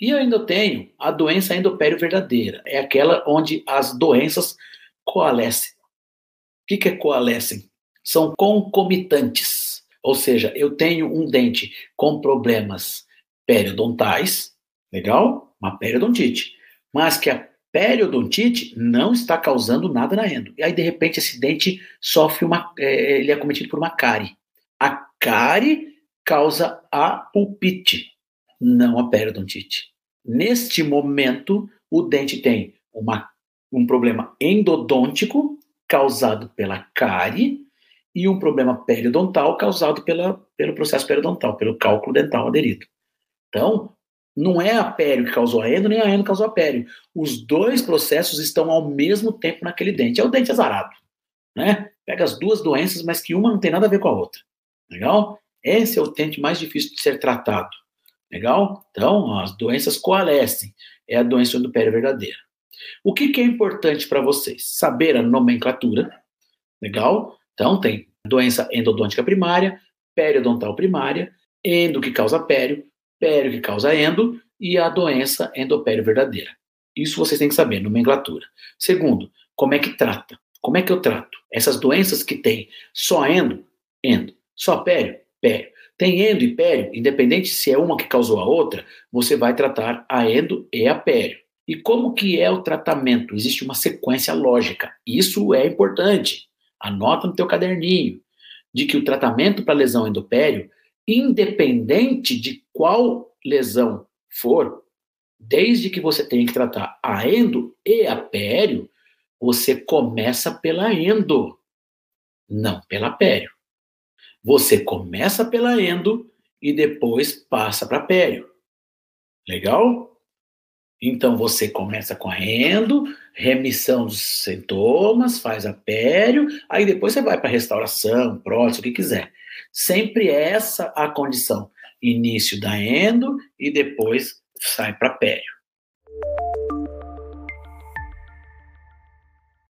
E eu ainda tenho a doença endopério verdadeira. É aquela onde as doenças coalescem. O que, que é coalescem? São concomitantes. Ou seja, eu tenho um dente com problemas periodontais, legal? Uma periodontite. Mas que a periodontite não está causando nada na endo. E aí, de repente, esse dente sofre uma. É, ele é cometido por uma cárie. A cárie causa a pulpite não a periodontite. Neste momento, o dente tem uma, um problema endodôntico causado pela cárie e um problema periodontal causado pela, pelo processo periodontal, pelo cálculo dental aderido. Então, não é a pério que causou a endo, nem a endo causou a pério. Os dois processos estão ao mesmo tempo naquele dente. É o dente azarado. Né? Pega as duas doenças, mas que uma não tem nada a ver com a outra. Legal? Esse é o dente mais difícil de ser tratado. Legal? Então, as doenças coalescem. É a doença do pério verdadeira. O que, que é importante para vocês? Saber a nomenclatura. Legal? Então, tem doença endodôntica primária, periodontal primária, endo que causa pério, pério que causa endo e a doença endopério verdadeira. Isso vocês têm que saber, nomenclatura. Segundo, como é que trata? Como é que eu trato? Essas doenças que tem só endo, endo, só pério, pério. Tem endo e pério, independente se é uma que causou a outra, você vai tratar a endo e a pério. E como que é o tratamento? Existe uma sequência lógica. Isso é importante. Anota no teu caderninho de que o tratamento para lesão endopério, independente de qual lesão for, desde que você tenha que tratar a endo e a pério, você começa pela endo, não pela pério. Você começa pela endo e depois passa para pério. Legal? Então você começa com a endo, remissão dos sintomas, faz a pério, aí depois você vai para restauração, prótese, o que quiser. Sempre essa a condição. Início da endo e depois sai para pério.